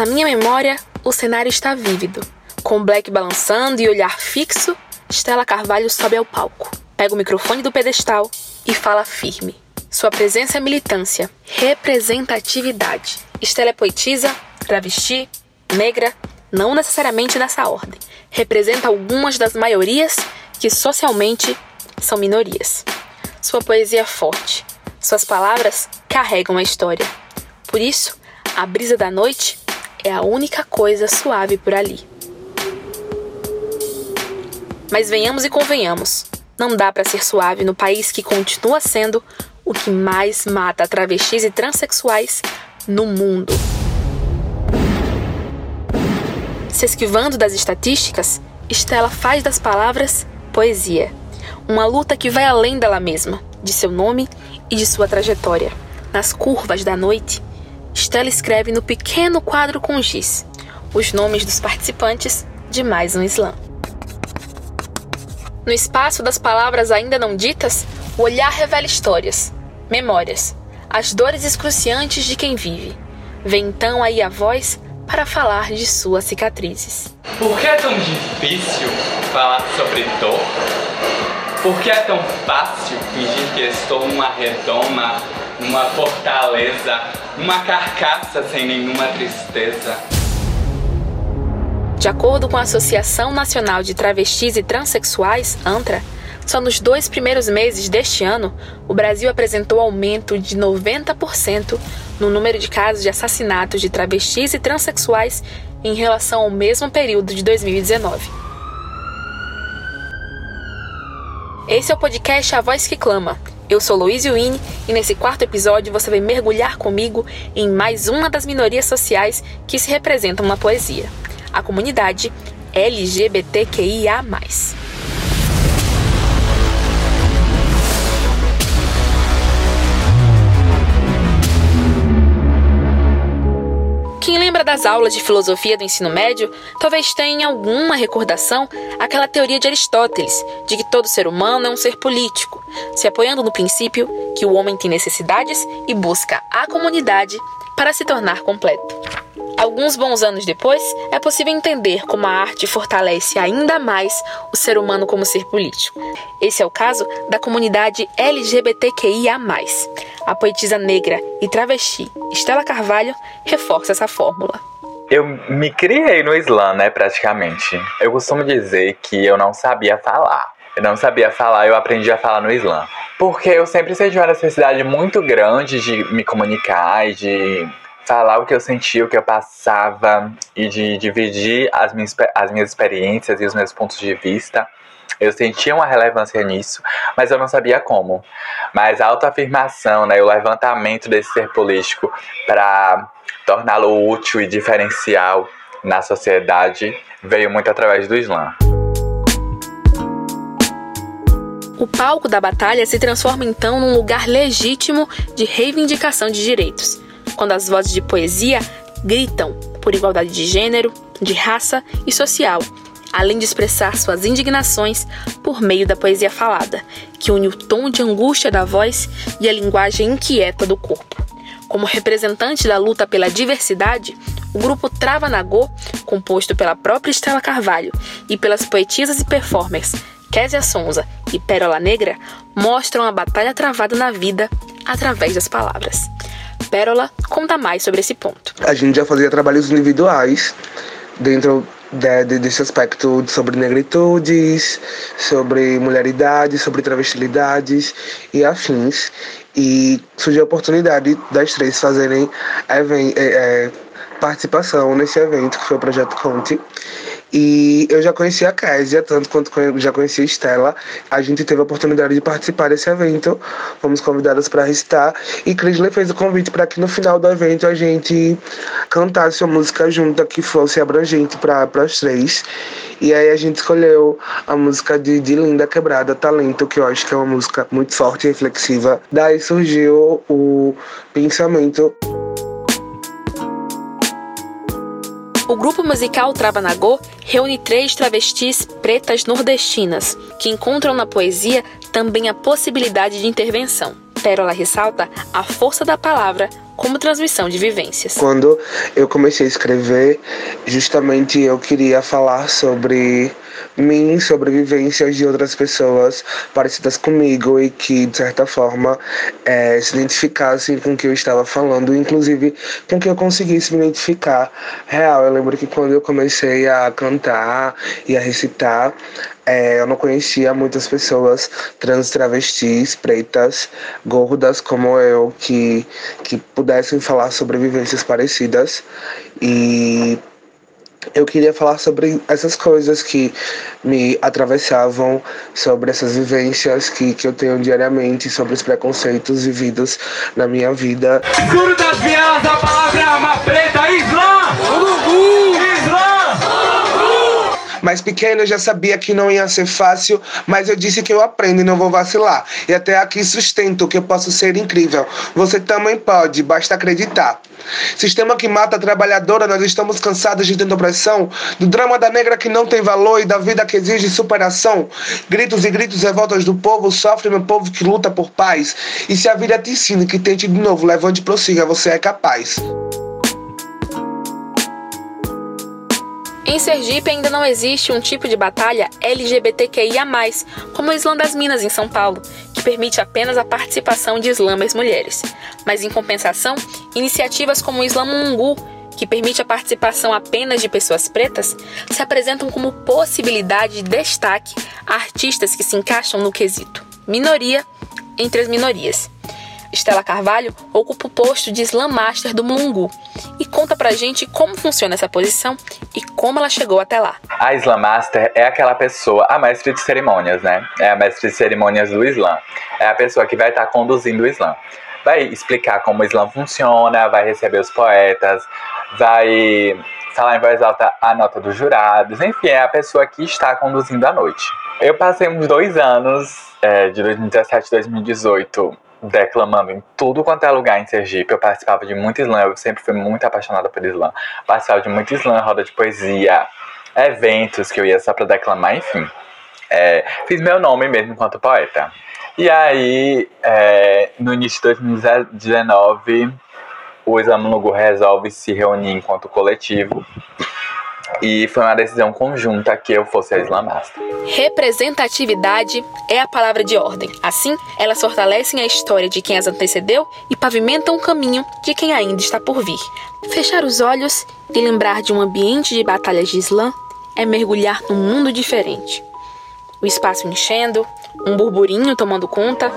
Na minha memória, o cenário está vívido. Com Black balançando e olhar fixo, Stella Carvalho sobe ao palco, pega o microfone do pedestal e fala firme. Sua presença é militância, representatividade. Stella é poetisa, travesti, negra, não necessariamente nessa ordem. Representa algumas das maiorias que socialmente são minorias. Sua poesia é forte, suas palavras carregam a história. Por isso, a brisa da noite é a única coisa suave por ali. Mas venhamos e convenhamos, não dá para ser suave no país que continua sendo o que mais mata travestis e transexuais no mundo. Se esquivando das estatísticas, Estela faz das palavras poesia, uma luta que vai além dela mesma, de seu nome e de sua trajetória. Nas curvas da noite, Stella escreve no pequeno quadro com giz os nomes dos participantes de mais um slam. No espaço das palavras ainda não ditas, o olhar revela histórias, memórias, as dores excruciantes de quem vive. Vem então aí a voz para falar de suas cicatrizes. Por que é tão difícil falar sobre dor? Por que é tão fácil fingir que estou numa redoma, numa fortaleza, uma carcaça sem nenhuma tristeza? De acordo com a Associação Nacional de Travestis e Transsexuais, ANTRA, só nos dois primeiros meses deste ano, o Brasil apresentou aumento de 90% no número de casos de assassinatos de travestis e transexuais em relação ao mesmo período de 2019. Esse é o podcast A Voz que Clama, eu sou Louise Wynne e nesse quarto episódio você vai mergulhar comigo em mais uma das minorias sociais que se representam na poesia, a comunidade LGBTQIA. Lembra das aulas de filosofia do ensino médio talvez tenha alguma recordação aquela teoria de Aristóteles de que todo ser humano é um ser político, se apoiando no princípio que o homem tem necessidades e busca a comunidade para se tornar completo. Alguns bons anos depois, é possível entender como a arte fortalece ainda mais o ser humano como ser político. Esse é o caso da comunidade LGBTQIA. A poetisa negra e travesti Estela Carvalho reforça essa fórmula. Eu me criei no Islã, né, praticamente. Eu costumo dizer que eu não sabia falar. Eu não sabia falar, eu aprendi a falar no Islã. Porque eu sempre senti uma necessidade muito grande de me comunicar e de falar o que eu sentia, o que eu passava e de dividir as minhas, as minhas experiências e os meus pontos de vista. Eu sentia uma relevância nisso, mas eu não sabia como. Mas a autoafirmação, né, o levantamento desse ser político para torná-lo útil e diferencial na sociedade veio muito através do Islã. O palco da batalha se transforma então num lugar legítimo de reivindicação de direitos quando as vozes de poesia gritam por igualdade de gênero, de raça e social, além de expressar suas indignações por meio da poesia falada, que une o tom de angústia da voz e a linguagem inquieta do corpo. Como representante da luta pela diversidade, o grupo Trava Nagô, composto pela própria Estela Carvalho e pelas poetisas e performers Késia Sonza e Pérola Negra, mostram a batalha travada na vida através das palavras. Pérola conta mais sobre esse ponto. A gente já fazia trabalhos individuais dentro de, de, desse aspecto sobre negritudes, sobre mulheridade, sobre travestilidades e afins. E surgiu a oportunidade das três fazerem é, é, participação nesse evento, que foi o Projeto Conte. E eu já conhecia a Késia, tanto quanto já conhecia a Estela. A gente teve a oportunidade de participar desse evento. Fomos convidadas para recitar. E Crisley fez o convite para que no final do evento a gente cantasse uma música junta que fosse abrangente para as três. E aí a gente escolheu a música de, de Linda Quebrada, Talento, que eu acho que é uma música muito forte e reflexiva. Daí surgiu o pensamento. O grupo musical Travanagô reúne três travestis pretas nordestinas, que encontram na poesia também a possibilidade de intervenção. Pérola ressalta a força da palavra como transmissão de vivências. Quando eu comecei a escrever, justamente eu queria falar sobre mim, sobre vivências de outras pessoas parecidas comigo e que, de certa forma, é, se identificassem com o que eu estava falando, inclusive com que eu conseguisse me identificar real. Eu lembro que quando eu comecei a cantar e a recitar, é, eu não conhecia muitas pessoas trans, travestis, pretas, gordas como eu, que, que pudessem falar sobre vivências parecidas. E eu queria falar sobre essas coisas que me atravessavam, sobre essas vivências que, que eu tenho diariamente, sobre os preconceitos vividos na minha vida. Das vias, Mas pequeno eu já sabia que não ia ser fácil, mas eu disse que eu aprendo e não vou vacilar. E até aqui sustento que eu posso ser incrível. Você também pode, basta acreditar. Sistema que mata a trabalhadora, nós estamos cansados de tanta opressão, do drama da negra que não tem valor e da vida que exige superação. Gritos e gritos revoltas do povo, sofre meu povo que luta por paz. E se a vida te ensina que tente de novo, levante e prossiga, você é capaz. Em Sergipe ainda não existe um tipo de batalha LGBTQIA+, como o Islã das Minas em São Paulo, que permite apenas a participação de islâmas mulheres. Mas em compensação, iniciativas como o Islã Mungu, que permite a participação apenas de pessoas pretas, se apresentam como possibilidade de destaque a artistas que se encaixam no quesito minoria entre as minorias. Estela Carvalho ocupa o posto de Slam Master do Mulungu e conta pra gente como funciona essa posição e como ela chegou até lá. A Slam Master é aquela pessoa, a mestre de cerimônias, né? É a mestre de cerimônias do Islã. É a pessoa que vai estar tá conduzindo o Islã. Vai explicar como o Islã funciona, vai receber os poetas, vai falar em voz alta a nota dos jurados, enfim, é a pessoa que está conduzindo a noite. Eu passei uns dois anos, é, de 2017 a 2018, declamando em tudo quanto é lugar em Sergipe. Eu participava de muito slam, eu sempre fui muito apaixonada por slam. Participava de muito slam, roda de poesia, eventos que eu ia só pra declamar, enfim. É, fiz meu nome mesmo enquanto poeta. E aí, é, no início de 2019, o Islam Lugu resolve se reunir enquanto coletivo e foi uma decisão conjunta que eu fosse a Islam Master. Representatividade é a palavra de ordem. Assim, elas fortalecem a história de quem as antecedeu e pavimentam o caminho de quem ainda está por vir. Fechar os olhos e lembrar de um ambiente de batalhas de Islã é mergulhar num mundo diferente. O espaço enchendo, um burburinho tomando conta.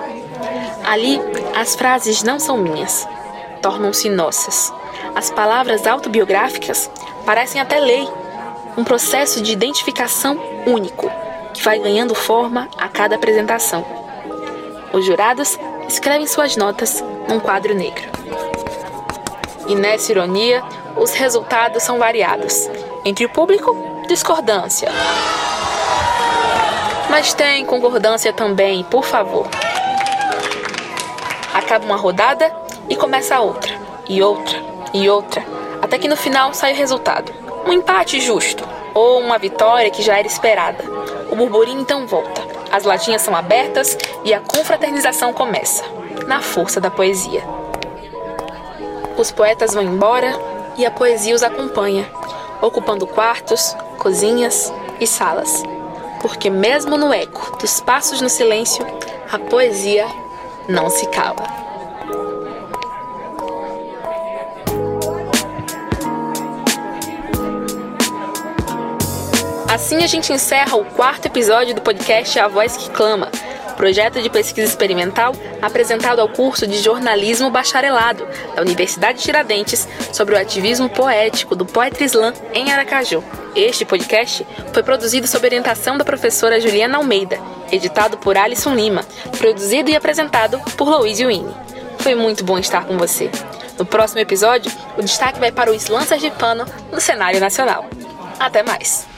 Ali, as frases não são minhas, tornam-se nossas. As palavras autobiográficas parecem até lei um processo de identificação único, que vai ganhando forma a cada apresentação. Os jurados escrevem suas notas num quadro negro. E nessa ironia, os resultados são variados. Entre o público, discordância. Mas tem concordância também, por favor. Acaba uma rodada e começa outra, e outra, e outra, até que no final sai o resultado um empate justo ou uma vitória que já era esperada. O burburinho então volta. As latinhas são abertas e a confraternização começa, na força da poesia. Os poetas vão embora e a poesia os acompanha, ocupando quartos, cozinhas e salas. Porque, mesmo no eco dos passos no silêncio, a poesia não se cala. Assim a gente encerra o quarto episódio do podcast A Voz que Clama, projeto de pesquisa experimental apresentado ao curso de jornalismo bacharelado da Universidade Tiradentes sobre o ativismo poético do poeta Islã em Aracaju. Este podcast foi produzido sob orientação da professora Juliana Almeida, editado por Alisson Lima, produzido e apresentado por Luiz Wini. Foi muito bom estar com você. No próximo episódio, o destaque vai para o Islã sergipano no cenário nacional. Até mais!